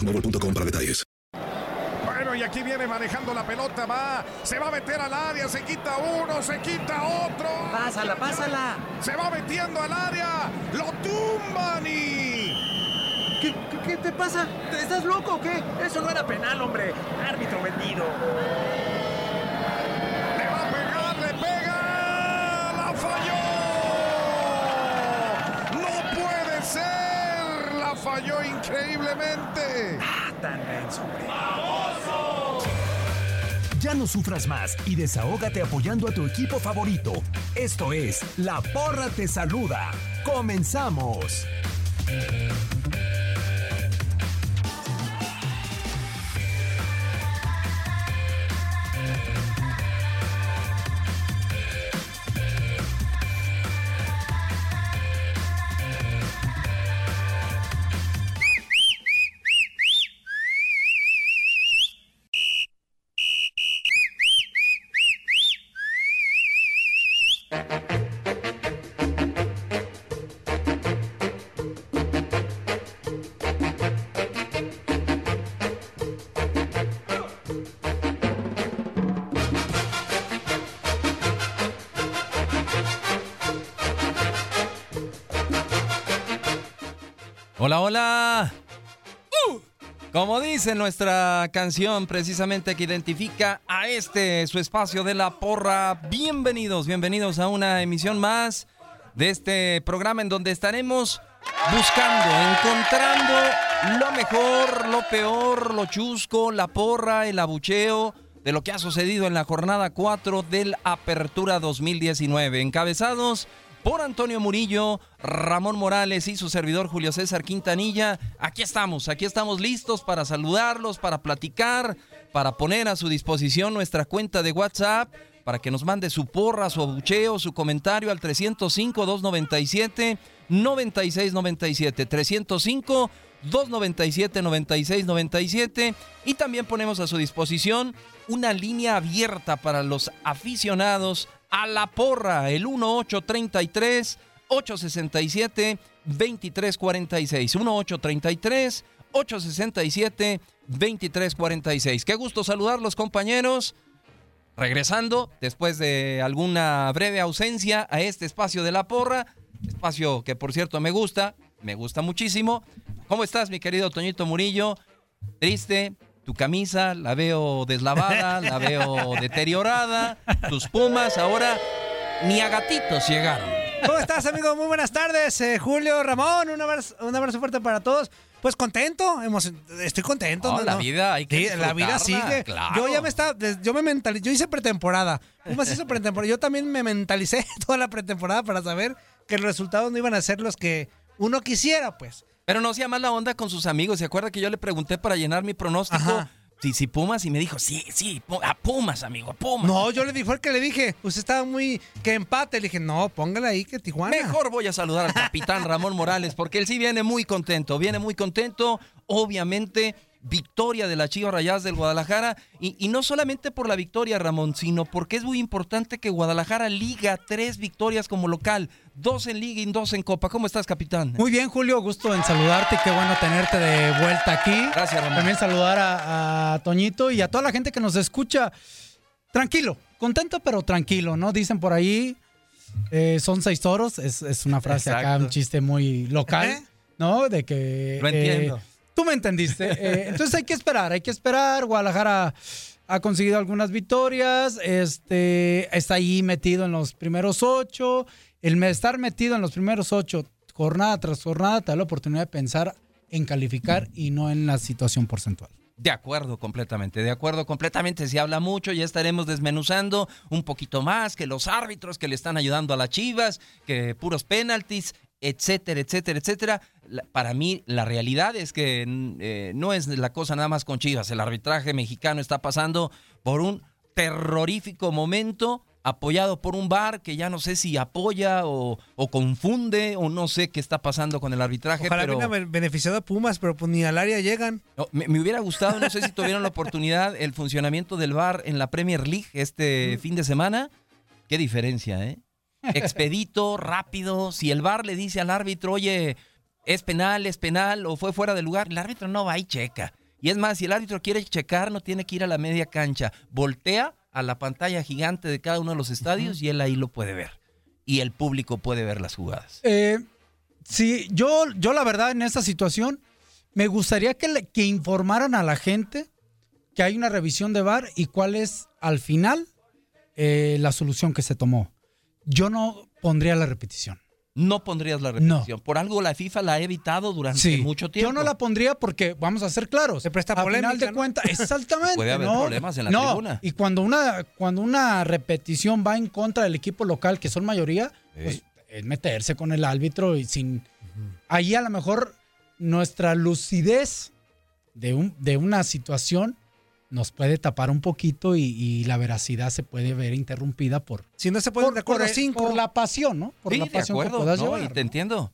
boostmobile.com para detalles. Bueno, y aquí viene manejando la pelota, va, se va a meter al área, se quita uno, se quita otro. Pásala, pásala. Se va metiendo al área, lo tumban y... ¿Qué, qué, qué te pasa? ¿Estás loco o qué? Eso no era penal, hombre. Árbitro vendido. Le va a pegar, le pega, la falló. No puede ser, la falló increíblemente. Ah, tan denso, hombre. Ya no sufras más y desahógate apoyando a tu equipo favorito. Esto es La Porra Te Saluda. ¡Comenzamos! Hola, hola. Como dice nuestra canción precisamente que identifica a este su espacio de la porra, bienvenidos, bienvenidos a una emisión más de este programa en donde estaremos buscando, encontrando lo mejor, lo peor, lo chusco, la porra, el abucheo de lo que ha sucedido en la jornada 4 del Apertura 2019. Encabezados por Antonio Murillo, Ramón Morales y su servidor Julio César Quintanilla. Aquí estamos, aquí estamos listos para saludarlos, para platicar, para poner a su disposición nuestra cuenta de WhatsApp, para que nos mande su porra, su abucheo, su comentario al 305-297-9697. 305-297-9697. Y también ponemos a su disposición una línea abierta para los aficionados a la porra, el 1833 867 2346. 1833 867 2346. Qué gusto saludarlos, compañeros. Regresando después de alguna breve ausencia a este espacio de la porra, espacio que por cierto me gusta, me gusta muchísimo. ¿Cómo estás, mi querido Toñito Murillo? Triste, tu camisa la veo deslavada, la veo deteriorada, tus pumas ahora ni a gatitos llegaron. ¿Cómo estás, amigo? Muy buenas tardes, eh, Julio, Ramón, un abrazo, un abrazo fuerte para todos. Pues contento, estoy contento. No, la vida hay que Sí, la vida sigue. claro. Yo ya me estaba, yo me mentalicé, yo hice pretemporada. Pumas hizo pretemporada. Yo también me mentalicé toda la pretemporada para saber que los resultados no iban a ser los que uno quisiera, pues. Pero no sea mala onda con sus amigos. ¿Se acuerda que yo le pregunté para llenar mi pronóstico? Si, si Pumas y me dijo, sí, sí, a Pumas, amigo, a Pumas. No, yo le dije, fue el que le dije, usted estaba muy, que empate. Le dije, no, póngale ahí que Tijuana. Mejor voy a saludar al capitán Ramón Morales porque él sí viene muy contento, viene muy contento, obviamente victoria de la Chivas Rayadas del Guadalajara y, y no solamente por la victoria Ramón, sino porque es muy importante que Guadalajara liga tres victorias como local, dos en liga y dos en copa. ¿Cómo estás capitán? Muy bien, Julio, gusto en saludarte. Qué bueno tenerte de vuelta aquí. Gracias, Ramón. También saludar a, a Toñito y a toda la gente que nos escucha. Tranquilo, contento pero tranquilo, ¿no? Dicen por ahí, eh, son seis toros. Es, es una frase acá, un chiste muy local, ¿no? De que... Lo entiendo. eh, tú me entendiste. Eh, entonces hay que esperar, hay que esperar. Guadalajara ha conseguido algunas victorias, este, está ahí metido en los primeros ocho. El estar metido en los primeros ocho, jornada tras jornada, te da la oportunidad de pensar en calificar y no en la situación porcentual. De acuerdo completamente, de acuerdo completamente. Se habla mucho, ya estaremos desmenuzando un poquito más que los árbitros que le están ayudando a las Chivas, que puros penaltis, etcétera, etcétera, etcétera. La- para mí, la realidad es que eh, no es la cosa nada más con Chivas. El arbitraje mexicano está pasando por un terrorífico momento apoyado por un bar que ya no sé si apoya o, o confunde o no sé qué está pasando con el arbitraje. Ojalá pero... beneficiado a Pumas, pero pues ni al área llegan. No, me, me hubiera gustado, no sé si tuvieron la oportunidad, el funcionamiento del VAR en la Premier League este fin de semana. Qué diferencia, ¿eh? Expedito, rápido. Si el VAR le dice al árbitro, oye, es penal, es penal o fue fuera de lugar, el árbitro no va y checa. Y es más, si el árbitro quiere checar, no tiene que ir a la media cancha. Voltea a la pantalla gigante de cada uno de los estadios y él ahí lo puede ver. Y el público puede ver las jugadas. Eh, sí, yo, yo la verdad en esta situación me gustaría que, le- que informaran a la gente que hay una revisión de VAR y cuál es al final eh, la solución que se tomó. Yo no pondría la repetición. No pondrías la repetición. Por algo la FIFA la ha evitado durante Sí, mucho tiempo. Yo no la pondría porque, vamos a ser claros, se presta a polémica, final de ¿no? cuentas, exactamente. Puede haber ¿no? problemas en la No, tribuna. Y cuando una, cuando una repetición va en contra del equipo local, que son mayoría, pues es meterse con el árbitro y sin. Ahí a lo mejor nuestra lucidez de, un, de una situación nos puede tapar un poquito y, y la veracidad se puede ver interrumpida por. Si no se por, de acuerdo por- cinco. por la pasión, ¿no? Por Sí, la de pasión acuerdo, que puedas no, llevar. y te entiendo.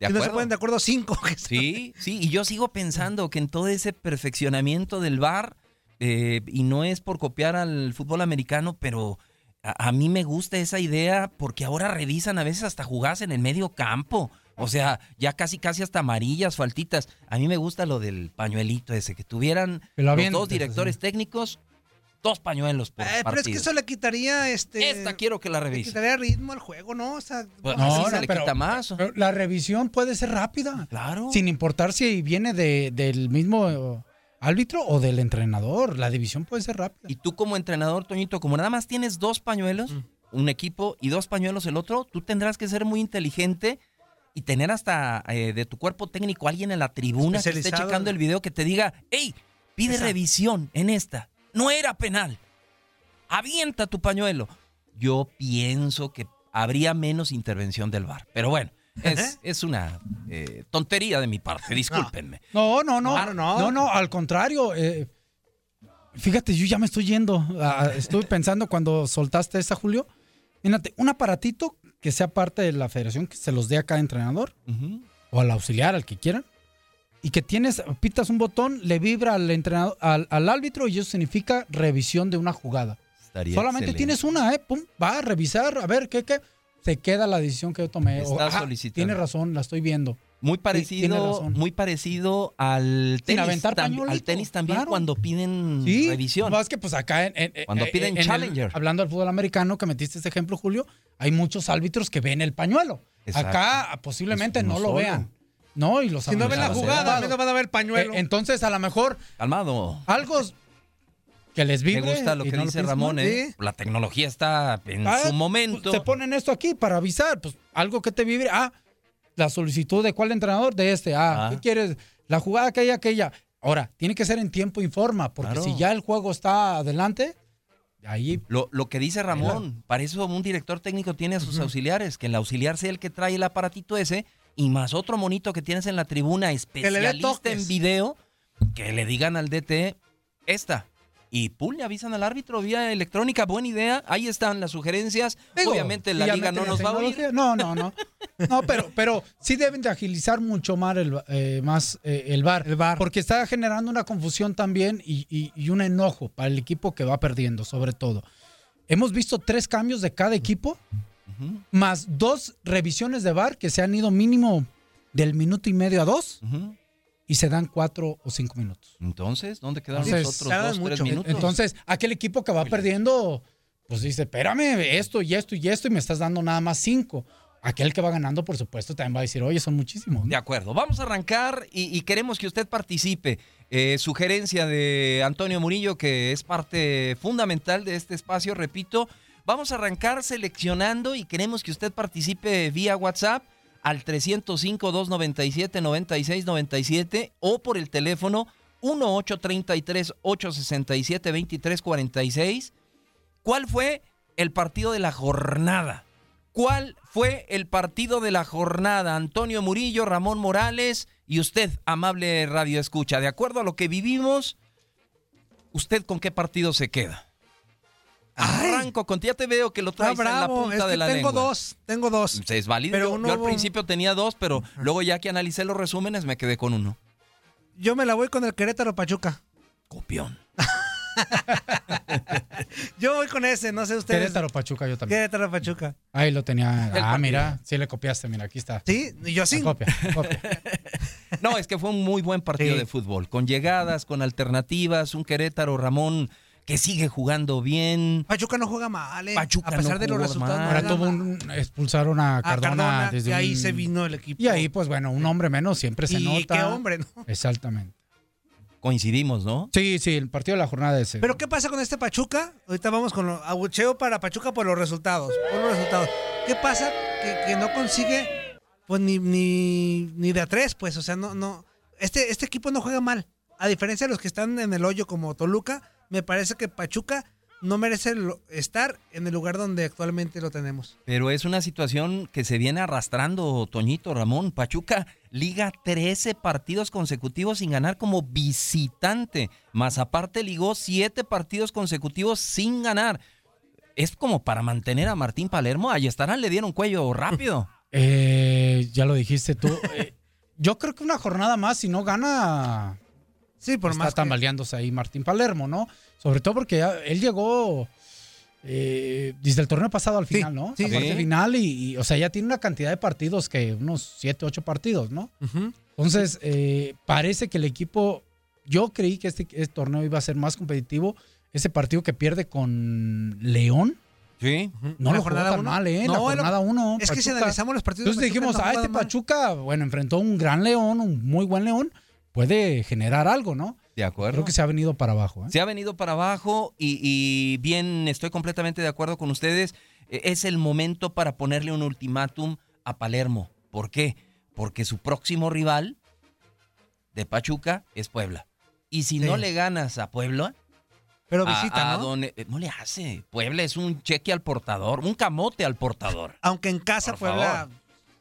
De si no se acuerdo. ponen de acuerdo cinco. Sí, sí, y yo sigo pensando que en todo ese perfeccionamiento del VAR, eh, y no es por copiar al fútbol americano, pero a, a mí me gusta esa idea porque ahora revisan a veces hasta jugadas en el medio campo. O sea, ya casi casi hasta amarillas, faltitas. A mí me gusta lo del pañuelito ese, que tuvieran los dos directores técnicos, dos pañuelos por Eh, pero es que eso le quitaría este. Esta quiero que la le revise. quitaría ritmo al juego, ¿no? O sea, Pues, No, se le pero- quita más. pero la revisión puede ser rápida. Claro. Sin importar si viene de- del mismo eh, árbitro o del entrenador. La división puede ser rápida. Y tú como entrenador, Toñito, como nada más tienes dos pañuelos, Mm. un equipo y dos pañuelos el otro, tú tendrás que ser muy inteligente y tener hasta eh, de tu cuerpo técnico alguien en la tribuna que esté checando el video que te diga, hey, pide revisión en esta. No era penal. Avienta tu pañuelo. Yo pienso que habría menos intervención del VAR. Pero bueno, es, es una eh, tontería de mi parte, discúlpenme. No, no, no. Claro, no. no, no, al contrario. eh, fíjate, yo ya me estoy yendo. Ah, estuve pensando cuando soltaste esa, Julio. Fíjate, un aparatito que sea parte de la federación, que se los dé a cada entrenador o al auxiliar, al que quieran. Y que tienes, pitas un botón, le vibra al entrenador, al, al árbitro y eso significa revisión de una jugada. Estaría Solamente excelente. tienes una, ¿eh? Pum, va a revisar, a ver, ¿qué, qué? Se queda la decisión que yo tomé. O, Está ajá, solicitando. Tiene razón, la estoy viendo. Muy parecido, razón. muy parecido al tenis, tam- al tenis también claro. cuando piden Sí, revisión. Más que pues acá en, en- Cuando en- piden en el- Challenger. hablando del fútbol americano, que metiste este ejemplo, Julio, hay muchos árbitros que ven el pañuelo. Exacto. Acá posiblemente Es no lo vean. No, y los si no ven la jugada, menos van a ver el pañuelo. Eh, entonces, a lo mejor Calmado. algo que les Me vibre. gusta lo que no dice Ramón. ¿eh? La tecnología está en Ah, su momento. Te ponen esto aquí para avisar, pues algo que te vibre. Ah, la solicitud de cuál entrenador, de este. Ah, Ah. ¿qué quieres? la jugada que hay aquella. Ahora, tiene que ser en tiempo y forma, porque Claro. si ya el juego está adelante, ahí Lo, lo que dice Ramón, para eso un director técnico tiene a sus auxiliares, que el auxiliar sea el que trae el aparatito ese y más otro monito que tienes en la tribuna, especialista en video, que le digan al DT esta. Y pum, le avisan al árbitro vía electrónica. Buena idea. Ahí están las sugerencias. Digo, Obviamente la liga no nos va a oír. No, no, no. No, pero, pero sí deben de agilizar mucho más el, eh, más, eh, el VAR. El VAR. Porque está generando una confusión también y, y- y un enojo para el equipo que va perdiendo, sobre todo. Hemos visto tres cambios de cada equipo, más dos revisiones de VAR que se han ido mínimo del minuto y medio a dos. Y se dan cuatro o cinco minutos. Entonces, ¿dónde quedaron Entonces, los otros tres minutos? Entonces, aquel equipo que va perdiendo, pues dice, espérame, esto y esto y esto, y me estás dando nada más cinco. Aquel que va ganando, por supuesto, también va a decir, oye, son muchísimos. ¿no? De acuerdo, vamos a arrancar y, y queremos que usted participe. Eh, sugerencia de Antonio Murillo, que es parte fundamental de este espacio, repito. Vamos a arrancar seleccionando y queremos que usted participe vía WhatsApp al 305-297-9697 o por el teléfono 1833-867-2346. ¿Cuál fue el partido de la jornada? ¿Cuál fue el partido de la jornada? Antonio Murillo, Ramón Morales y usted, amable Radio Escucha. De acuerdo a lo que vivimos, ¿usted con qué partido se queda? Arranco contigo. Ya te veo que lo Está traes en la punta Es de la tengo lengua. dos, tengo dos. Es válido. Pero yo, uno yo al principio tenía dos, pero luego ya que analicé los resúmenes me quedé con uno. Yo me la voy con el Querétaro Pachuca. Copión. Yo voy con ese, no sé ustedes. Querétaro Pachuca, yo también. Querétaro Pachuca. Ahí lo tenía. El Ah, partido. mira, sí le copiaste, mira, aquí está. Sí, y yo sí. Copia, copia. No, es que fue un muy buen partido Sí. de fútbol, con llegadas, con alternativas, un Querétaro Ramón que sigue jugando bien. Pachuca no juega mal, eh. Pachuca A pesar no de los resultados. mal. no Ahora juega tuvo mal. un, expulsaron a A Cardona, Cardona, desde y ahí un- se vino el equipo. Y ahí, pues bueno, un hombre menos siempre se Y nota. qué hombre, ¿no? Exactamente. Coincidimos, ¿no? Sí, sí, el partido de la jornada ese. Pero ¿qué pasa con este Pachuca? Ahorita vamos con lo abucheo para Pachuca por los resultados. Por los resultados. ¿Qué pasa? Que, que no consigue pues ni, ni, ni de a tres, pues. O sea, no, no. Este, este equipo no juega mal. A diferencia de los que están en el hoyo como Toluca, me parece que Pachuca no merece estar en el lugar donde actualmente lo tenemos. Pero es una situación que se viene arrastrando, Toñito Ramón. Pachuca liga 13 partidos consecutivos sin ganar como visitante. Más aparte ligó 7 partidos consecutivos sin ganar. Es como para mantener a Martín Palermo. Ahí estarán, le dieron cuello rápido. Eh, ya lo dijiste tú. Eh, yo creo que una jornada más, si no gana, Sí, por está más. que- tambaleándose ahí Martín Palermo, ¿no? Sobre todo porque ya- él llegó eh, desde el torneo pasado al Sí, final, ¿no? sí, a parte sí. final y, y, o sea, ya tiene una cantidad de partidos que unos 7, 8 partidos, ¿no? Entonces, eh, parece que el equipo, yo creí que este, este torneo iba a ser más competitivo. Ese partido que pierde con León, Sí. no ¿La lo jugó tan uno? mal, ¿eh? No, la jornada 1. Es que si analizamos los partidos de Entonces Pachuca, dijimos, no ah, este juegan mal". Pachuca, bueno, enfrentó un gran León, un muy buen León, puede generar algo, ¿no? De acuerdo. Creo que se ha venido para abajo. ¿eh? Se ha venido para abajo y, y bien, estoy completamente de acuerdo con ustedes. Eh, Es el momento para ponerle un ultimátum a Palermo. ¿Por qué? Porque su próximo rival de Pachuca es Puebla. Y si Sí. no le ganas a Puebla, Pero a- visita, a ¿no? donde- eh, no le hace. Puebla es un cheque al portador, un camote al portador. Aunque en casa Por Puebla, favor.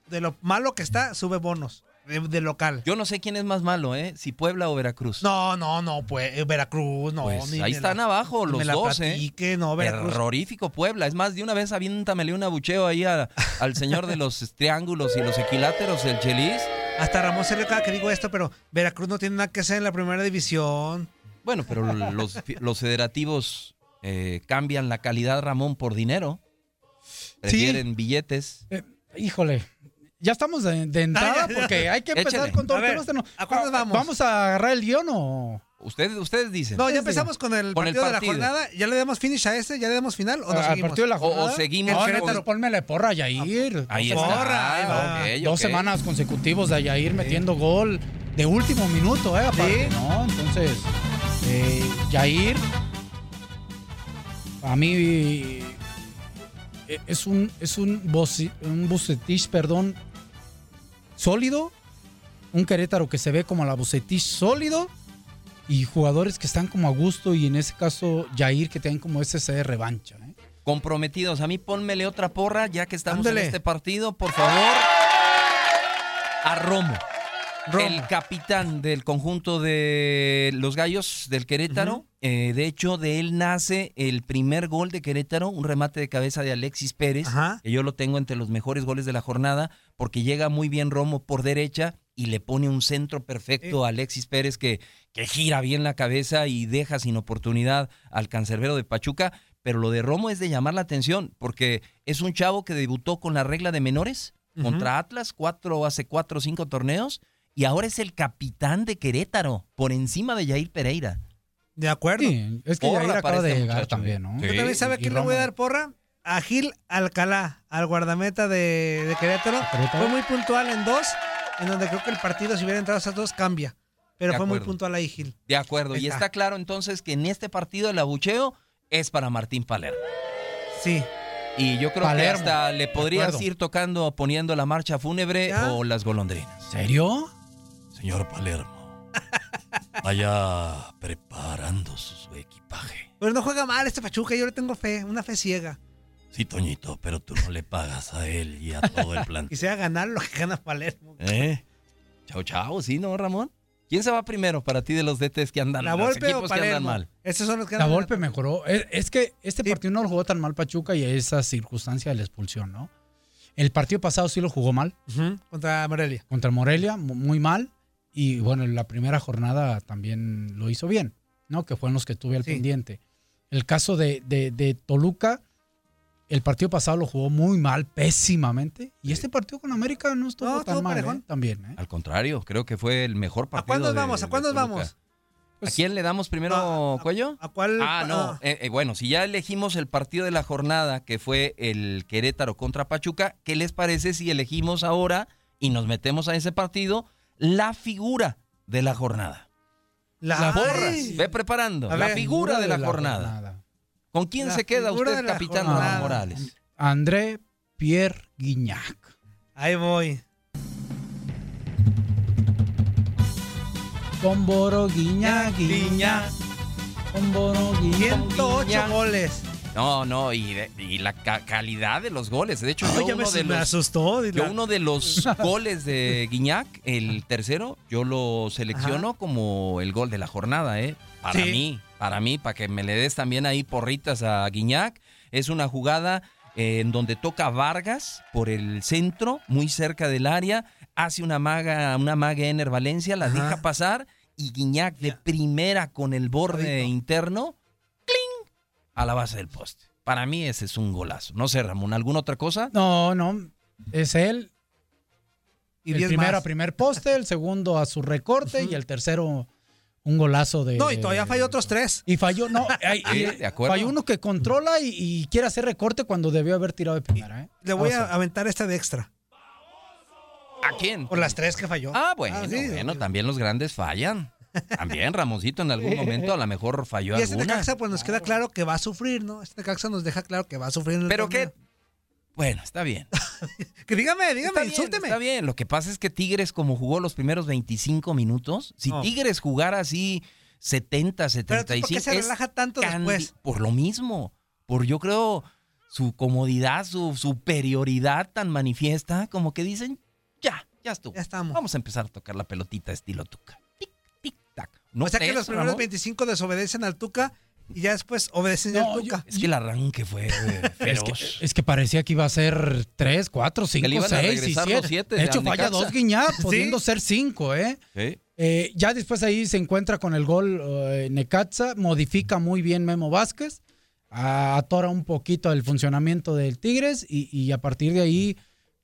de lo malo que está, sube bonos de, de local. Yo no sé quién es más malo, ¿eh? Si Puebla o Veracruz. No, no, no, pues eh, Veracruz, no. Pues ni ahí están la- abajo los me la dos, ¿eh? platique, no, Veracruz. Terrorífico Puebla. Es más, de una vez aviéntamele un abucheo ahí a- al señor de los triángulos y los equiláteros, el Chelis. Hasta Ramón se le cada que digo esto, pero Veracruz no tiene nada que hacer en la primera división. Bueno, pero los, los federativos eh, cambian la calidad, Ramón, por dinero. Prefieren billetes. Eh, híjole, ya estamos de, de entrada Ah, ya, ya. porque hay que empezar Échale. con todo el tema este, ¿no? ¿a cuándo Ah, vamos? ¿Vamos a agarrar el guion o...? Ustedes, ustedes dicen. No, ya empezamos con el Con el partido, de la jornada. ¿Ya le damos finish a este? ¿Ya le damos final o nos al seguimos? partido de la O- o jornada? seguimos No, con- Querétaro, ponme la porra a Yair. Ahí Dos está. Porra, ahí va. Ok, Dos ok. semanas consecutivos de Yair metiendo gol de último minuto, ¿eh? Aparte, Sí. ¿no? Entonces, eh, Yair, a mí eh, es un, es un, Bucetich, perdón, sólido, Un Querétaro que se ve como la Bucetich sólido y jugadores que están como a gusto y en ese caso Jair que tienen como ese de revancha. ¿eh? Comprometidos. A mí pónmele otra porra ya que estamos Ándale. en este partido, por favor. A Romo. El capitán del conjunto de los Gallos del Querétaro. Eh, de hecho, de él nace el primer gol de Querétaro, un remate de cabeza de Alexis Pérez, Ajá. que yo lo tengo entre los mejores goles de la jornada, porque llega muy bien Romo por derecha y le pone un centro perfecto a Alexis Pérez que, que gira bien la cabeza y deja sin oportunidad al cancerbero de Pachuca. Pero lo de Romo es de llamar la atención, porque es un chavo que debutó con la regla de menores contra Atlas, cuatro, hace cuatro o cinco torneos, y ahora es el capitán de Querétaro, por encima de Jair Pereira. De acuerdo. Sí, es que para acaba de este llegar muchacho, también. ¿no? Yo también sabe quién le voy a dar porra. A Gil Alcalá, al guardameta de, de Querétaro. Querétaro. Fue muy puntual en dos, en donde creo que el partido, si hubiera entrado esas dos, cambia. Pero De fue muy puntual ahí, Gil. De acuerdo, y está. claro entonces que en este partido el abucheo es para Martín Palermo. Sí. Y yo creo Palermo, que hasta le podrías ir tocando, poniendo la marcha fúnebre ¿Ya? o las golondrinas. ¿Serio? Señor Palermo, vaya preparando su, su equipaje. Pero no juega mal este Pachuca, yo le tengo fe, una fe ciega. Sí, Toñito, pero tú no le pagas a él y a todo el plan. Quisiera ganar lo que gana Palermo. ¿Eh? Chao, chao, ¿sí, no, Ramón? ¿Quién se va primero para ti de los DTs que andan, ¿La los Volpe o equipos que andan mal? Esos son los que La. Volpe mejoró. Es, es que este partido no lo jugó tan mal Pachuca y esa circunstancia de la expulsión, ¿no? El partido pasado sí lo jugó mal Contra Morelia. contra Morelia, mu- muy mal. Y bueno, en la primera jornada también lo hizo bien, ¿no? Que fueron los que tuve al Sí. pendiente. El caso de, de- de Toluca, el partido pasado lo jugó muy mal, pésimamente. Y este partido con América no estuvo No, tan mal. ¿eh? También, ¿eh? Al contrario, creo que fue el mejor ¿A partido. cuándo de- vamos? ¿A cuándo vamos? ¿A quién le damos primero, a- Cuello? ¿A cuál? Ah, no. eh, eh, bueno, si ya elegimos el partido de la jornada, que fue el Querétaro contra Pachuca, ¿qué les parece si elegimos ahora y nos metemos a ese partido la figura de la jornada? La, La porras. Ay. Ve preparando. La figura de la, jornada. ¿Con quién La se queda usted, capitán jornada. Ramón Morales? André Pierre Guignac. Ahí voy. Con Boro Guiñac, Guiñac. Con Boro Guiñac. 108 goles. No, no, y, de- y la ca- calidad de los goles. De hecho, yo ya me, uno de me los, asustó. yo Dila. uno de los goles de Guiñac, el tercero, yo lo selecciono como el gol de la jornada, ¿eh? Para Sí. mí, para mí, para que me le des también ahí porritas a Guiñac. Es una jugada eh, en donde toca Vargas por el centro, muy cerca del área, hace una maga, una maga Ener Valencia, la Ajá. deja pasar y Guiñac de primera con el borde interno. A la base del poste. Para mí ese es un golazo. No sé, Ramón, ¿alguna otra cosa? No, no. Es él. Y el 10 primero más. a primer poste, el segundo a su recorte y el tercero un golazo de. No, y todavía falló otros tres. Y falló, no, ay, Sí, y- de acuerdo. falló uno que controla y, y quiere hacer recorte cuando debió haber tirado de primera. ¿eh? Le voy a aventar esta de extra. ¿A quién? Por las tres que falló. Ah, bueno, Ah, sí, bueno, sí. también los grandes fallan. También Ramoncito en algún momento a lo mejor falló Y este alguna. Necaxa, pues nos queda claro que va a sufrir, ¿no? Este Necaxa nos deja claro que va a sufrir en el Pero torneo. qué, bueno, está bien. Que dígame, dígame, Está bien. Está bien, lo que pasa es que Tigres como jugó los primeros 25 minutos, si. Tigres jugara así 70, Pero ¿por 75, qué se relaja tanto después? Por lo mismo, por yo creo su comodidad, su superioridad tan manifiesta, como que dicen, ya, ya estuvo. Ya estamos. Vamos a empezar a tocar la pelotita estilo tuca. Tic, tic, tac. ¿No o sea que los primeros Ramón? 25 desobedecen al Tuca y ya después obedecen No, al Tuca. Es que el arranque fue Es feroz. que, es que parecía que iba a ser 3, 4, 5, le iban a 6 y regresar 7. los siete De de hecho, al falla dos Guiñac, Sí. pudiendo ser 5, ¿eh? Sí. Eh, ya después ahí se encuentra con el gol eh, Necaxa, modifica muy bien Memo Vázquez, atora un poquito el funcionamiento del Tigres y, y a partir de ahí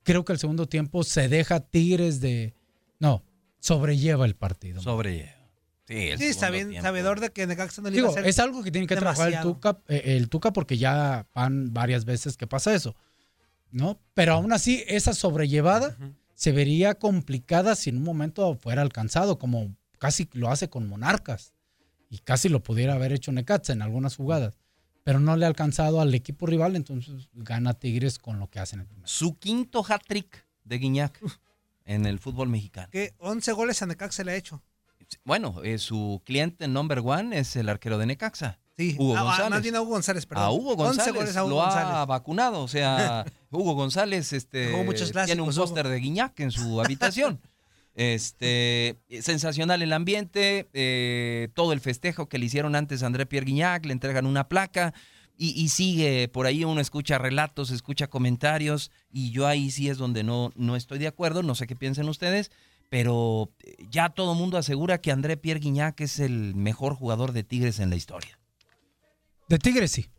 creo que el segundo tiempo se deja Tigres de... No, sobrelleva el partido. Sobre. Sí, el Sí, está segundo bien, tiempo. sabedor de que Necaxa no le iba a hacer. es algo que tiene que trabajar el demasiado. Tuca, eh, el Tuca porque ya van varias veces que pasa eso, ¿no? Pero aún así, esa sobrellevada se vería complicada si en un momento fuera alcanzado, como casi lo hace con Monarcas y casi lo pudiera haber hecho Necaxa en algunas jugadas, pero no le ha alcanzado al equipo rival, entonces gana Tigres con lo que hacen el primer. Su quinto hat-trick de Guiñac en el fútbol mexicano. Que 11 goles a Necaxa le ha hecho. Bueno, eh, su cliente number one es el arquero de Necaxa. Sí, Hugo ah, ah, González. más bien a Hugo González, perdón. A Hugo 11 González a Hugo lo ha vacunado, o sea, Hugo González este, tiene un Hugo. póster de Guiñac en su habitación. Este, sensacional el ambiente, eh, todo el festejo que le hicieron antes a André Pierre Guignac, le entregan una placa y, y sigue por ahí, uno escucha relatos, escucha comentarios y yo ahí sí es donde no, no estoy de acuerdo, no sé qué piensen ustedes, pero eh, ya todo el mundo asegura que André Pierre Guignac es el mejor jugador de Tigres en la historia. De Tigres sí.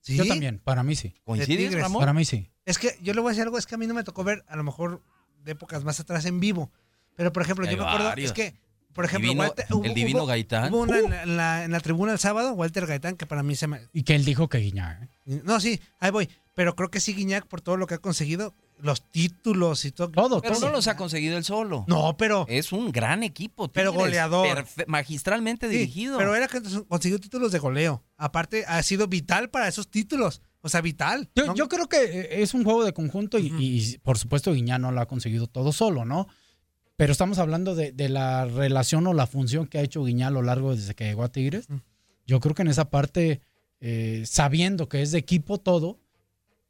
¿Sí? Yo también, para mí sí. ¿Coincides, Tigres? Ramón? Para mí sí. Es que yo le voy a decir algo, es que a mí no me tocó ver, a lo mejor de épocas más atrás en vivo. Pero, por ejemplo, Hay yo me acuerdo, varios. es que, por ejemplo, Divino- Walter- el divino Gaitán. Hubo una Uh. en, la, en la- en la tribuna el sábado, Walter Gaitán, que para mí se me... Y que él dijo que Guiñac. ¿eh? No, sí, ahí voy. Pero creo que sí, Guiñac, por todo lo que ha conseguido, los títulos y todo. Todo, Pero todo. no los ha conseguido él solo. No, pero... Es un gran equipo. Pero goleador. perfe- magistralmente Sí, dirigido. pero era que consiguió títulos de goleo. Aparte, ha sido vital para esos títulos. O sea, vital. Yo, ¿no? yo creo que eh, es un juego de conjunto y, y, por supuesto Guiñac no lo ha conseguido todo solo, ¿no? Pero estamos hablando de, de la relación o la función que ha hecho Guiñac a lo largo desde que llegó a Tigres. Yo creo que en esa parte, eh, sabiendo que es de equipo todo,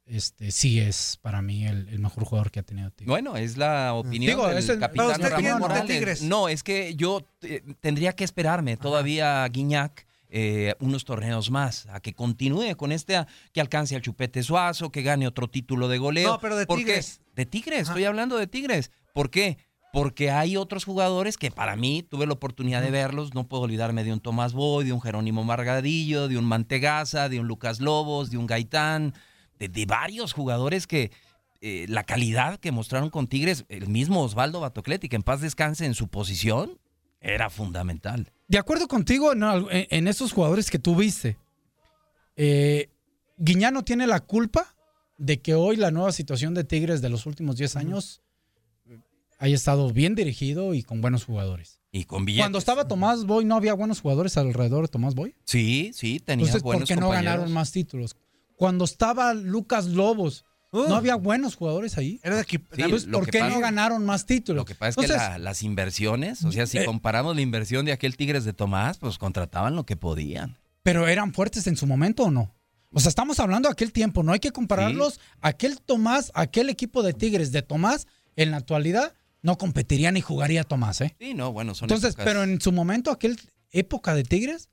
este sí es para mí el, el mejor jugador que ha tenido Tigres. Bueno, es la opinión Digo, del es el- capitán ¿Pero usted Ramón quién de. Tigres? No, es que yo eh, tendría que esperarme todavía a Guiñac eh, unos torneos más, a que continúe con este, a- que alcance al Chupete Suazo, que gane otro título de goleo. No, pero de ¿Por qué? Tigres. De Tigres, Ajá. estoy hablando de Tigres. ¿Por qué? Porque hay otros jugadores que para mí tuve la oportunidad de verlos. No puedo olvidarme de un Tomás Boy, de un Jerónimo Margadillo, de un Mantegaza, de un Lucas Lobos, de un Gaitán, de, de varios jugadores que eh, la calidad que mostraron con Tigres, el mismo Osvaldo Batocletti, que en paz descanse en su posición, era fundamental. De acuerdo contigo en, esos jugadores que tú viste, eh, no tiene la culpa de que hoy la nueva situación de Tigres de los últimos 10 años eh, haya estado bien dirigido y con buenos jugadores. Y con billetes. Cuando estaba Tomás Boy, ¿no había buenos jugadores alrededor de Tomás Boy? Sí, sí, tenía Entonces, ¿por buenos qué no ganaron más títulos? Cuando estaba Lucas Lobos, Uh, ¿no había buenos jugadores ahí? Era de equipo. Sí, Entonces, ¿por qué pasa- no ganaron más títulos? Lo que pasa es que la- las inversiones, o sea, si Eh. comparamos la inversión de aquel Tigres de Tomás, pues contrataban lo que podían. pero eran fuertes en su momento o no? O sea, estamos hablando de aquel tiempo, no hay que compararlos. Aquel Tomás, aquel equipo de Tigres de Tomás, en la actualidad, no competiría ni jugaría Tomás, ¿eh? Sí, no, bueno, son Entonces, épocas- pero en su momento, aquel época de Tigres,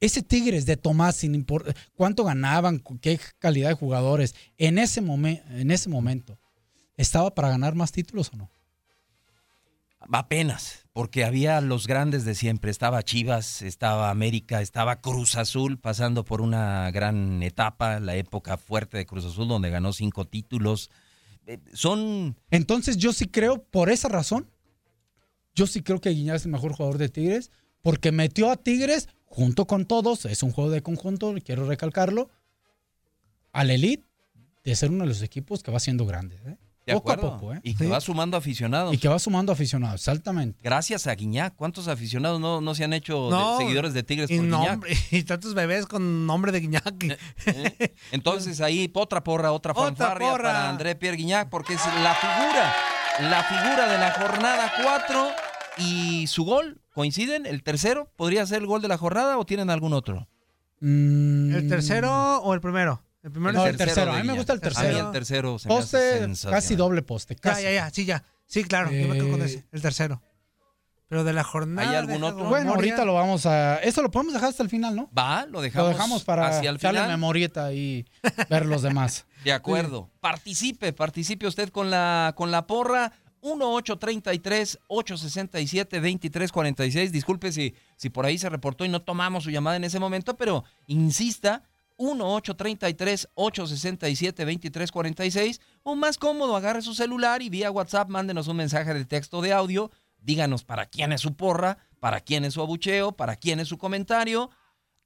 ese Tigres de Tomás, sin importar cuánto ganaban, qué calidad de jugadores, en ese, momen- en ese momento, ¿estaba para ganar más títulos o no? Apenas, porque había los grandes de siempre. Estaba Chivas, estaba América, estaba Cruz Azul, pasando por una gran etapa, la época fuerte de Cruz Azul, donde ganó cinco títulos. Eh, Son Entonces yo sí creo, por esa razón, yo sí creo que Guiñac es el mejor jugador de Tigres, porque metió a Tigres junto con todos, es un juego de conjunto, quiero recalcarlo, al elite de ser uno de los equipos que va siendo grande. ¿eh? de Poco acuerdo, a poco, ¿eh? y que Sí. va sumando aficionados. Y que va sumando aficionados, exactamente. Gracias a Guiñac. ¿Cuántos aficionados no, no se han hecho de- seguidores de Tigres y, por Guiñac? y tantos bebés con nombre de Guiñac. ¿Eh? Entonces ahí otra porra, otra Otra fanfarria porra. para André Pierre Guignac porque es la figura, la figura de la jornada 4 y su gol, ¿coinciden? ¿El tercero podría ser el gol de la jornada o tienen algún otro? ¿El tercero o el primero? El primero No, es el tercero. A mí me gusta el A mí tercero. el tercero se me hace Poste, casi doble poste. Ya, Casi. ya, ya, sí, ya. Sí, claro, yo me quedo con ese, el tercero. Pero de la jornada. ¿Hay algún otro? Bueno, memoria. ahorita lo vamos a. Eso lo podemos dejar hasta el final, ¿no? Va, lo dejamos, lo dejamos para hacia el final. memorieta y ver los demás. De acuerdo. Participe, participe usted con la, con la porra. 1-833-867-2346. Disculpe si, si por ahí se reportó y no tomamos su llamada en ese momento, pero insista. 1-833-867-2346. O más cómodo, agarre su celular y vía WhatsApp mándenos un mensaje de texto de audio. Díganos para quién es su porra, para quién es su abucheo, para quién es su comentario.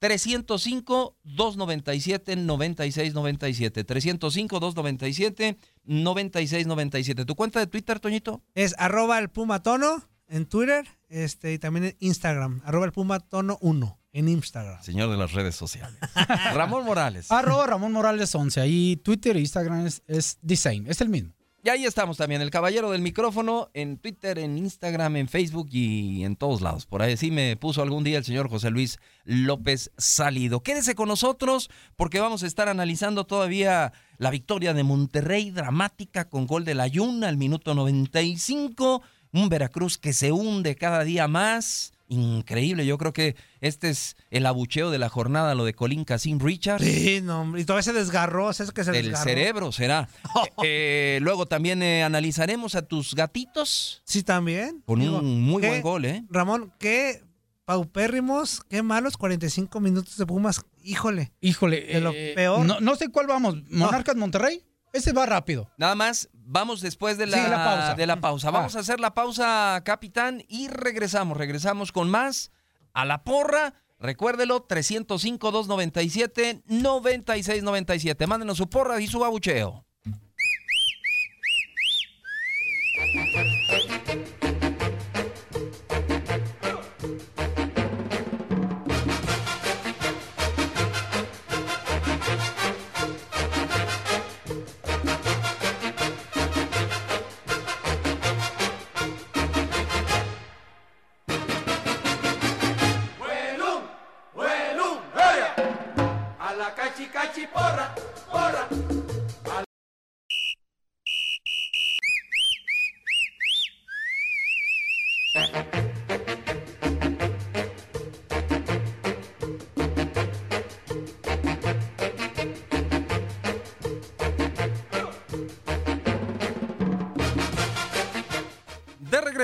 305-297-9697. 305-297-9697. ¿Tu cuenta de Twitter, Toñito? Es arroba el Puma Tono en Twitter este, y también en Instagram. Arroba el Puma Tono 1 en Instagram. Señor de las redes sociales. Ramón Morales. Arroba Ramón Morales 11. Ahí Twitter e Instagram es, es the same, es el mismo. Y ahí estamos también, el caballero del micrófono, en Twitter, en Instagram, en Facebook y en todos lados. Por ahí sí me puso algún día el señor José Luis López Salido. Quédese con nosotros porque vamos a estar analizando todavía la victoria de Monterrey, dramática, con gol de la Yuna al minuto 95. Un Veracruz que se hunde cada día más. Increíble, yo creo que este es el abucheo de la jornada, lo de Colin Casim Richards. Sí, no, hombre, y todavía se desgarró, es que se Del desgarró. cerebro será. Eh, luego también eh, analizaremos a tus gatitos. Sí, también. Con Digo, un muy ¿qué- buen gol, ¿eh? Ramón, qué paupérrimos, qué malos 45 minutos de Pumas. Híjole. Híjole. De lo eh, peor. No, no sé cuál vamos. ¿Monarcas Monterrey? Ese va rápido. Nada más, vamos después de la, Sí, la pausa. de la pausa. Ah. Vamos a hacer la pausa, capitán, y regresamos. Regresamos con más a la porra. Recuérdelo, 305-297-9697. Mándenos su porra y su abucheo. La cachi cachi porra, porra.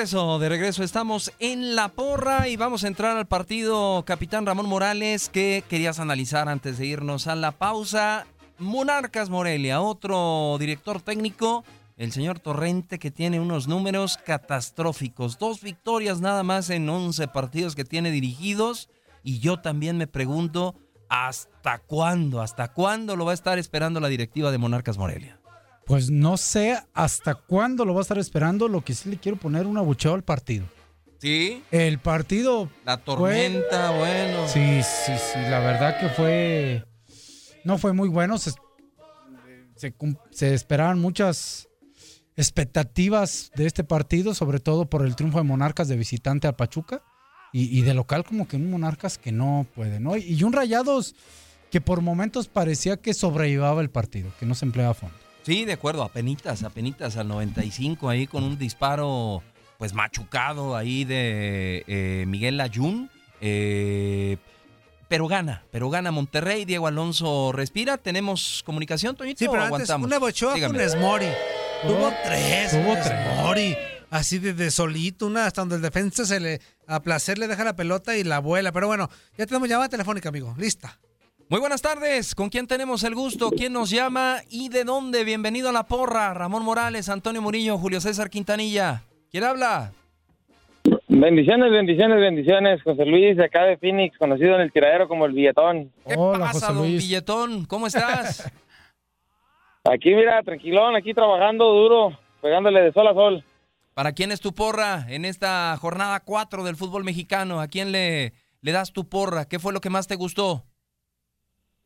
Regreso, de regreso, estamos en la porra y vamos a entrar al partido Capitán Ramón Morales. ¿Qué querías analizar antes de irnos a la pausa? Monarcas Morelia, otro director técnico, el señor Torrente, que tiene unos números catastróficos. Dos victorias nada más en 11 partidos que tiene dirigidos. Y yo también me pregunto, ¿hasta cuándo? ¿Hasta cuándo lo va a estar esperando la directiva de Monarcas Morelia? Pues no sé hasta cuándo lo va a estar esperando. Lo que sí le quiero poner un abucheo al partido. ¿Sí? El partido. La tormenta, bueno. Sí, sí, sí. La verdad que fue. No fue muy bueno. Se, se esperaban muchas expectativas de este partido, sobre todo por el triunfo de Monarcas de visitante a Pachuca. Y, y de local, como que un Monarcas que no puede, ¿no? Y un Rayados que por momentos parecía que sobrellevaba el partido, que no se empleaba a fondo. Sí, de acuerdo, apenitas, apenitas al 95 ahí con un disparo pues machucado ahí de eh, Miguel Layún. Eh, pero gana, pero gana Monterrey, Diego Alonso respira. ¿Tenemos comunicación, Toñito? Sí, pero o antes, aguantamos? una bochoa Dígame. Funes Mori. Tuvo tres. tuvo Funes tres. Mori. Así de, de solito, una hasta donde el defensa se le a placer le deja la pelota y la vuela. Pero bueno, ya tenemos llamada telefónica, amigo. Lista. Muy buenas tardes, ¿con quién tenemos el gusto? ¿Quién nos llama y de dónde? Bienvenido a La Porra, Ramón Morales, Antonio Murillo, Julio César Quintanilla. ¿Quién habla? Bendiciones, bendiciones, bendiciones. José Luis, de acá de Phoenix, conocido en el tiradero como el billetón. ¿Qué pasa, don Billetón? ¿Cómo estás? Aquí, mira, tranquilón, aquí trabajando duro, pegándole de sol a sol. ¿Para quién es tu porra en esta jornada 4 del fútbol mexicano? ¿A quién le, le das tu porra? ¿Qué fue lo que más te gustó?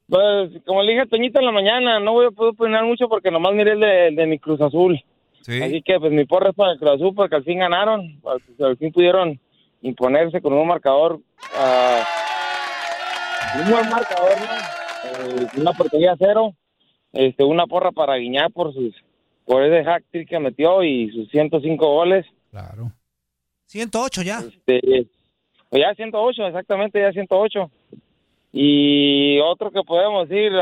Pues, como le dije a Toñito en la mañana, no voy a poder opinar mucho porque nomás miré el de, el de mi Cruz Azul. Así que, pues, mi porra es para el Cruz Azul porque al fin ganaron, al, al fin pudieron imponerse con un marcador, ah, un buen marcador, ¿no? Eh, una portería cero, este, una porra para Guiñá por sus, por ese hack trick que metió y sus 105 goles. Claro. 108 ya. Este, pues ya 108, exactamente, ya 108. Y otro que podemos decir,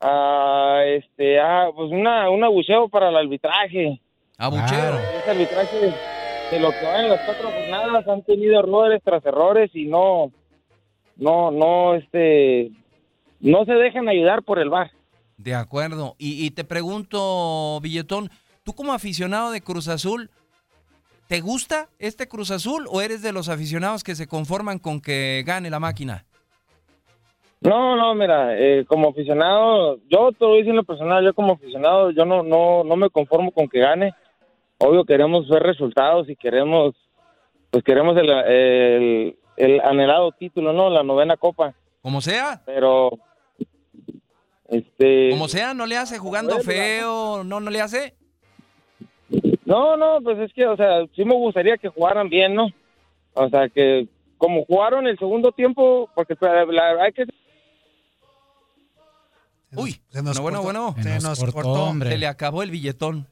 a este, ah, pues una, un abucheo para el arbitraje. Abucheo. Ese arbitraje de lo que va en las cuatro jornadas han tenido errores tras errores y no, no, no, este, no se dejan ayudar por el bar. De acuerdo. Y, y te pregunto, Billetón, tú como aficionado de Cruz Azul, ¿te gusta este Cruz Azul o eres de los aficionados que se conforman con que gane la máquina? No, no, mira, eh, como aficionado, yo te lo decir en lo personal, yo como aficionado, yo no, no, no me conformo con que gane. Obvio queremos ver resultados y queremos, pues queremos el, el, el anhelado título, ¿no? La novena copa. Como sea. Pero, Este, Como sea, no le hace jugando Bueno, feo, no, no le hace. No, no, pues es que, o sea, sí me gustaría que jugaran bien, ¿no? O sea, que como jugaron el segundo tiempo, porque la, la verdad es que Uy, Se nos bueno, bueno, cortó. bueno. Se nos cortó, hombre. Se le acabó el billetón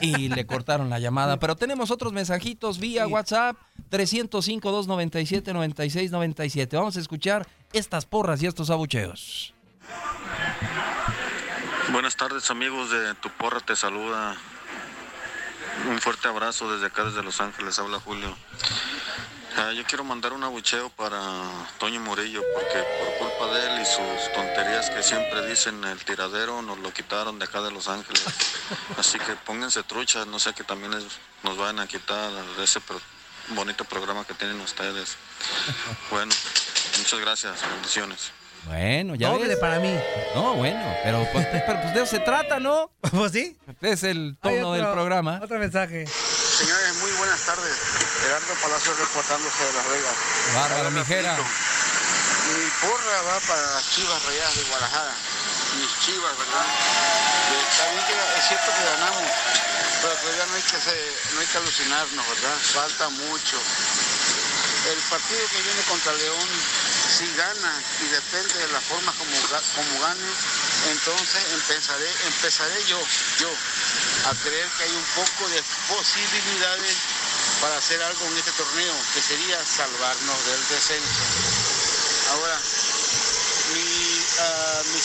y le cortaron la llamada. Pero tenemos otros mensajitos vía WhatsApp 305-297-9697. Vamos a escuchar estas porras y estos abucheos. Buenas tardes amigos de Tu Porra te saluda. Un fuerte abrazo desde acá, desde Los Ángeles, habla Julio. Ah, yo quiero mandar un abucheo para Toño Murillo porque por culpa de él y sus tonterías que siempre dicen el tiradero nos lo quitaron de acá de Los Ángeles. Así que pónganse truchas, no sé que también es- nos vayan a quitar de ese pro- bonito programa que tienen ustedes. Bueno, muchas gracias, bendiciones. Bueno, ya Doble ves. para mí. No, bueno, pero pues, pero, pues de eso se trata, ¿no? ¿Pues sí? Es el tono otro- del programa. Otro mensaje. Señores, muy buenas tardes. Gerardo Palacio reportándose de Las Vegas. Bárbara Mijera. Mi porra va para las chivas rayadas de Guadalajara. Mis chivas, ¿verdad? Eh, Está bien que es cierto que ganamos, pero todavía no hay que, se- no hay que alucinarnos, ¿verdad? Falta mucho. El partido que viene contra León, si gana y depende de la forma como, como gane, entonces empezaré, empezaré yo, yo, a creer que hay un poco de posibilidades para hacer algo en este torneo, que sería salvarnos del descenso. Ahora, ah, mis,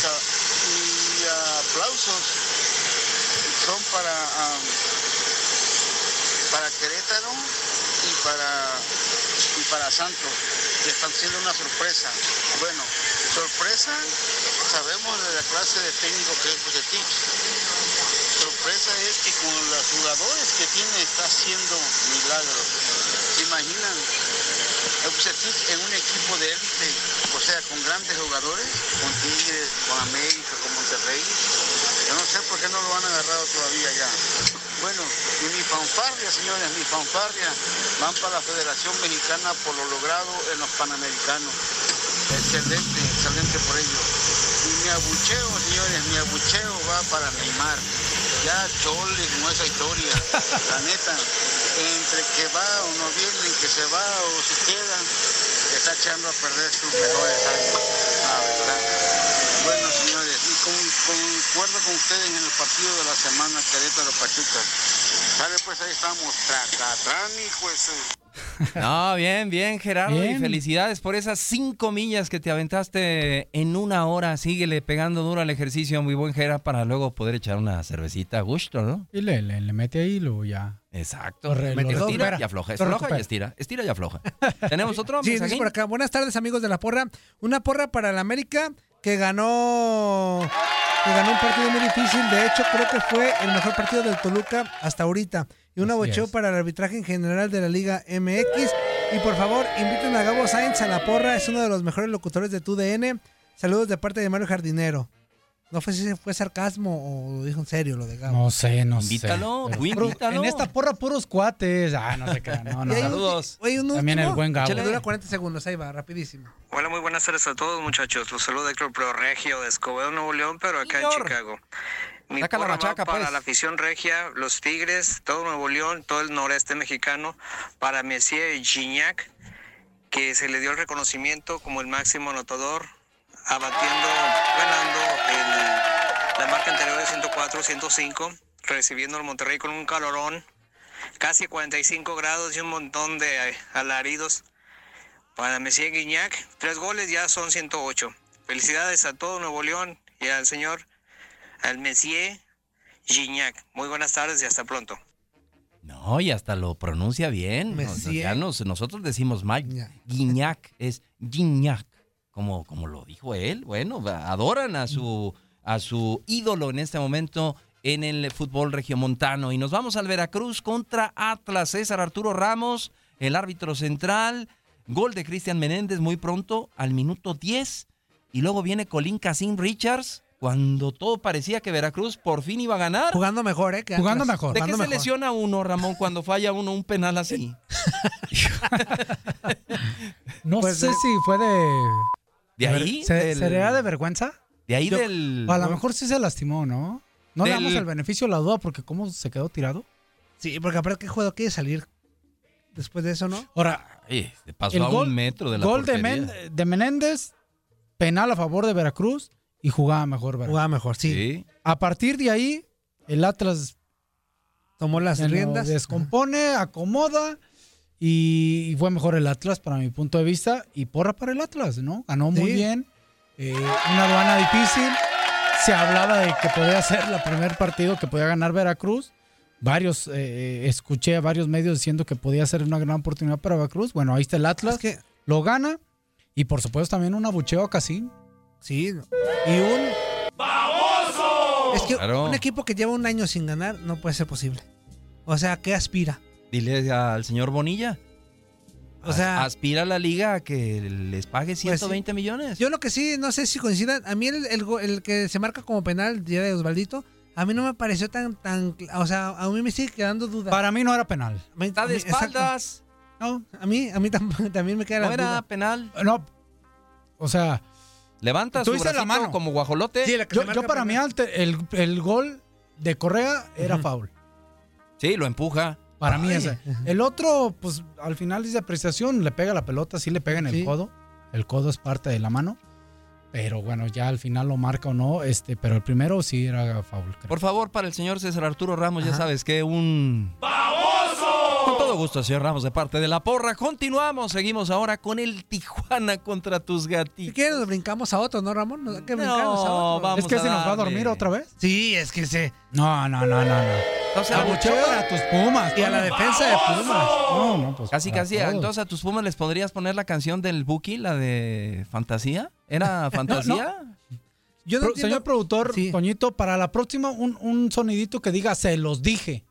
mis aplausos son para, ah, para Querétaro y para, y para Santos, que están siendo una sorpresa. Bueno, sorpresa, sabemos de la clase de técnico que es Bucetich. Sorpresa es que con los jugadores que tiene está haciendo milagros. ¿Se imaginan? Bucetich en un equipo de élite, o sea, con grandes jugadores, con Tigres, con América, con Monterrey. Yo no sé por qué no lo han agarrado todavía ya. Bueno, y mi fanfarria, señores, mi fanfarria van para la Federación Mexicana por lo logrado en los Panamericanos. Excelente, excelente por ello. Y mi abucheo, señores, mi abucheo va para Neymar. Ya chole con esa historia, la neta. Entre que va o no viene, que se va o se queda, está echando a perder sus mejores años. La verdad. Bueno, señores, concuerdo con ustedes en el partido de la semana Querétaro Pachuca. Sale pues ahí estamos, tracatrán, su- No, bien, bien, Gerardo. Y felicidades por esas cinco millas que te aventaste en una hora. Síguele pegando duro al ejercicio, muy buen Gera, para luego poder echar una cervecita a gusto, ¿no? Y le, le, le mete ahí y luego ya. Exacto. Re- lo estira recupera. y afloja. Lo Afloja y estira. Estira y afloja. ¿Tenemos otro Sí, dice por acá. Buenas tardes, amigos de la porra. Una porra para el América que ganó que ganó un partido muy difícil. De hecho, creo que fue el mejor partido del Toluca hasta ahorita. Y un abocheo para el arbitraje en general de la Liga MX. Y por favor, inviten a Gabo Sainz a la porra. Es uno de los mejores locutores de TUDN. Saludos de parte de Mario Jardinero. No fue si fue sarcasmo o lo dijo en serio lo de Gabo. No sé, no Invítalo, sé. puro- invítalo. En esta porra puros cuates. Ah, no sé qué. No, no. Y hay un- Saludos. oye, un También el buen Gabo. que le dura 40 segundos. Ahí va, rapidísimo. Hola, muy buenas tardes a todos muchachos. Los saluda Héctor Pro Regio de Escobedo, Nuevo León, pero acá en. Chicago. Mi Saca la machaca, para pues. la afición regia, los Tigres, todo Nuevo León, todo el noreste mexicano, para Messier Gignac, que se le dio el reconocimiento como el máximo anotador, abatiendo, ganando el- la marca anterior de 104-105, recibiendo al Monterrey con un calorón, casi 45 grados y un montón de eh, alaridos. Para Messier Guignac, tres goles ya son 108. Felicidades a todo Nuevo León y al señor, al Messier Gignac. Muy buenas tardes y hasta pronto. No, y hasta lo pronuncia bien. Sí, ya nos- nosotros decimos mal. Guiñac. Guiñac es Guiñac. Como, como lo dijo él. Bueno, adoran a su, a su ídolo en este momento en el fútbol regiomontano. Y nos vamos al Veracruz contra Atlas. César Arturo Ramos, el árbitro central. Gol de Cristian Menéndez muy pronto, al minuto 10. Y luego viene Colín Casín Richards. Cuando todo parecía que Veracruz por fin iba a ganar. Jugando mejor, ¿eh? que Jugando Atlas. mejor. ¿De qué Jugando se mejor. lesiona uno, Ramón, cuando falla uno un penal así? No Pues, sé si fue de. ¿De ahí? ¿Se- Del- ¿Sería de vergüenza? De ahí Yo- del. A lo mejor sí se lastimó, ¿no? No le damos el beneficio de la duda porque cómo se quedó tirado. Sí, porque aparte, ¿qué jugador quiere salir después de eso, no? Ahora, Ay, pasó el a gol, un metro de la gol de. Men- de Menéndez, penal a favor de Veracruz y jugaba mejor Veracruz. Jugaba mejor, sí. Sí. A partir de ahí, el Atlas Tomó las riendas. descompone, acomoda y, fue mejor el Atlas para mi punto de vista y porra para el Atlas, ¿no? Ganó muy Sí. bien, eh, una aduana difícil. Se hablaba de que podía ser el primer partido que podía ganar Veracruz. Varios, eh, escuché a varios medios diciendo que podía ser una gran oportunidad para Veracruz. Bueno, ahí está el Atlas, Es que, lo gana y por supuesto también un abucheo a Casín. sí. Y un. Es que Claro. un equipo que lleva un año sin ganar no puede ser posible. O sea, ¿qué aspira? Dile al señor Bonilla. O sea- As- aspira a la liga a que les pague Pues sí. 120 millones. Yo lo que sí, no sé si coincidan. A mí el, el go- el que se marca como penal, el día de Osvaldito, a mí no me pareció tan. tan o sea, a mí me sigue quedando duda. Para mí no era penal. Me- Está de exacto. espaldas. No, a mí, a mí tam- también me queda la No era duda. penal. No, o sea, Levanta Tú su la mano. como guajolote. Sí, la que yo, para mí penal. el, el gol de Correa era foul. Sí, lo empuja. Para mí ese. El otro, pues al final es de apreciación, le pega la pelota, sí le pega en el Sí. codo. El codo es parte de la mano. Pero bueno, ya al final lo marca o no, este, pero el primero sí era foul. creo. Por favor, para el señor César Arturo Ramos, ya sabes que un... Con todo gusto, señor Ramos, de parte de la porra. Continuamos, seguimos ahora con el Tijuana contra tus Si gatitos. quieres, nos brincamos a otro, ¿no, Ramón? Nos- que No, brincarnos a otro. vamos. es que a se nos va a dormir otra vez. Sí, es que se. No, no, no, no, no. Entonces, Abucheo para tus pumas. Y a la defensa de Pumas. No, no, pues. Casi, casi. todos. Entonces, a tus Pumas les podrías poner la canción del Buki, la de Fantasía. ¿Era Fantasía? Yo no Pro- entiendo- señor productor, Sí. Toñito, para la próxima un, un sonidito que diga se los dije.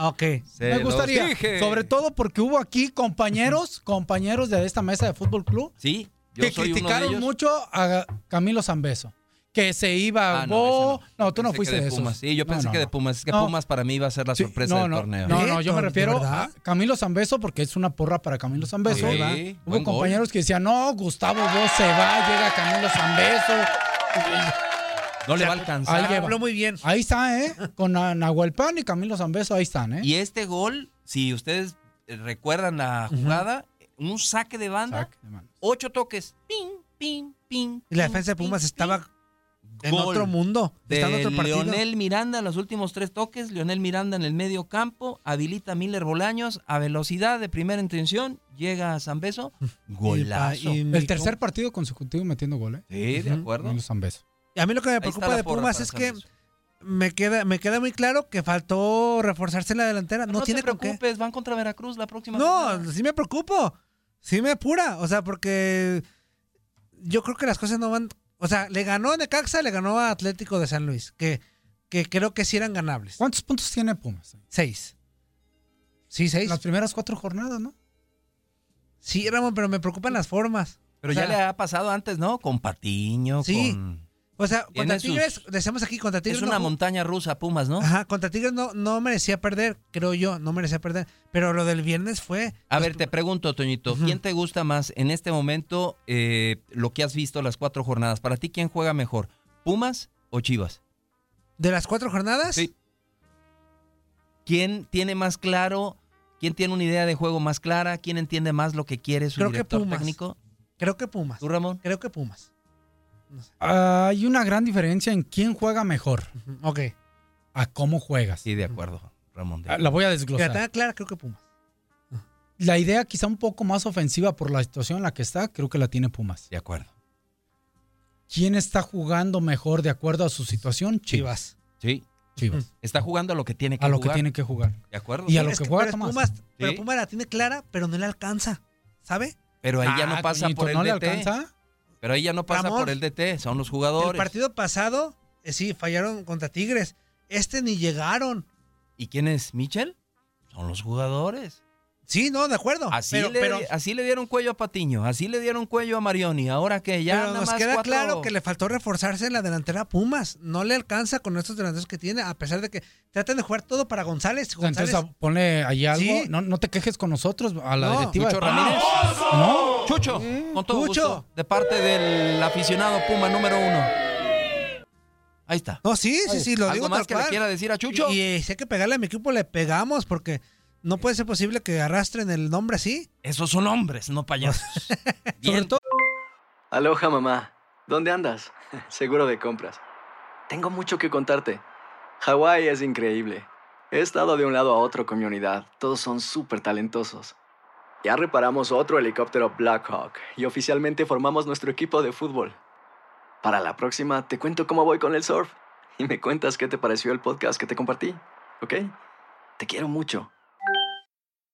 Ah, ok. Se Me gustaría. Sobre todo porque hubo aquí compañeros, compañeros de esta mesa de fútbol club Sí, yo que soy uno de criticaron mucho a Camilo Zambeso. Que se iba Ah, a no, Bo- ese no, tú no fuiste de, de. Pumas. Sí, yo pensé no, que de. Pumas. Es que. Pumas para mí iba a ser la Sí, sorpresa del torneo. No, no, yo me ¿De refiero a Camilo Zambeso porque es una porra para Camilo Zambeso. Sí, Hubo gol. compañeros que decían, no, Gustavo Bo se va, llega Camilo Zambeso. No le va a Ahí alcanzar. lleva. Habló muy bien. Ahí está, ¿eh? Con Na- Nahuelpan y Camilo Zambeso, ahí están, ¿eh? Y este gol, si ustedes eh, recuerdan la jugada, un saque de banda, Saque de ocho toques. Ping, ping, ping. Y la ping, defensa de Pumas ping. estaba en Gol otro mundo. Está en De otro partido. Leonel Miranda en los últimos tres toques. Leonel Miranda en el medio campo. Habilita a Miller Bolaños a velocidad de primera intención. Llega a Zambeso. Golazo. Y- y mi El tercer partido consecutivo metiendo gol, ¿eh? Sí, de acuerdo. Camilo Zambeso. Y a mí lo que me preocupa de Pumas es que me queda, me queda muy claro que faltó reforzarse en la delantera. No, No, tiene te con qué. preocupes, van contra Veracruz la próxima semana. No, sí me preocupo. Sí me apura. O sea, porque yo creo que las cosas no van. O sea, le ganó a Necaxa, le ganó a Atlético de San Luis, que, que creo que sí eran ganables. ¿Cuántos puntos tiene Pumas? Seis. Sí, seis. Las primeras cuatro jornadas, ¿no? Sí, Ramón, pero me preocupan las formas. Pero O sea, ya le ha pasado antes, ¿no? Con Patiño, Sí. con... O sea, contra sus- Tigres, decíamos aquí, contra Tigres. Es una no- montaña rusa, Pumas, ¿no? Ajá, contra Tigres no, no merecía perder, creo yo, no merecía perder. Pero lo del viernes fue. A ver, te pregunto, Toñito, ¿quién te gusta más en este momento eh, lo que has visto las cuatro jornadas? Para ti, ¿quién juega mejor? ¿Pumas o Chivas? ¿De las cuatro jornadas? Sí. ¿Quién tiene más claro? ¿Quién tiene una idea de juego más clara? ¿Quién entiende más lo que quiere su Creo que director Pumas. técnico? Creo que Pumas. ¿Tú, Ramón? Creo que Pumas. Hay una gran diferencia en quién juega mejor. Ok. A cómo juegas. Sí, de acuerdo, Ramón. de Ah, La voy a Que la desglosar. tenga clara, creo que Pumas. La idea quizá un poco más ofensiva por la situación en la que está, creo que la tiene Pumas. De acuerdo. ¿Quién está jugando mejor de acuerdo a su situación? Chivas. Sí. Chivas. Está jugando a lo que tiene que A lo jugar. que tiene que jugar. De acuerdo. Y a lo Es que que- juega pero Tomás. Pumas, pero Sí. Pumas la tiene clara, pero no le alcanza. ¿Sabe? Pero ahí ya Ah, no pasa Toñito, por el ¿no le alcanza? Pero ahí ya no pasa Ramón, por el DT, son los El jugadores. partido pasado, eh, sí, fallaron contra Tigres. Este ni llegaron. ¿Y quién es? ¿Michel? Son los jugadores. Sí, no, de acuerdo. Así, pero, le, pero, así le dieron cuello a Patiño, así le dieron cuello a Marioni. Ahora que ya pero nada nos más queda cuatro- claro que le faltó reforzarse en la delantera a Pumas. No le alcanza con estos delanteros que tiene, a pesar de que tratan de jugar todo para González. Entonces ponle ahí algo. Sí. No, no te quejes con nosotros, a la No. directiva. Chucho de- Ramírez. No. Chucho, con todo Chucho. gusto, de parte del aficionado Puma número uno. Ahí está. No, sí, sí, sí, lo ¿Algo digo más tal que le quiera decir a Chucho? Y, y si hay que pegarle a mi equipo, le pegamos porque no puede ser posible que arrastren el nombre así. Esos son hombres, no payasos. Sobre todo Aloha, mamá. ¿Dónde andas? Seguro de compras. Tengo mucho que contarte. Hawái es increíble. He estado de un lado a otro con mi unidad. Todos son súper talentosos. Ya reparamos otro helicóptero Blackhawk y oficialmente formamos nuestro equipo de fútbol. Para la próxima te cuento cómo voy con el surf y me cuentas qué te pareció el podcast que te compartí, ¿ok? Te quiero mucho.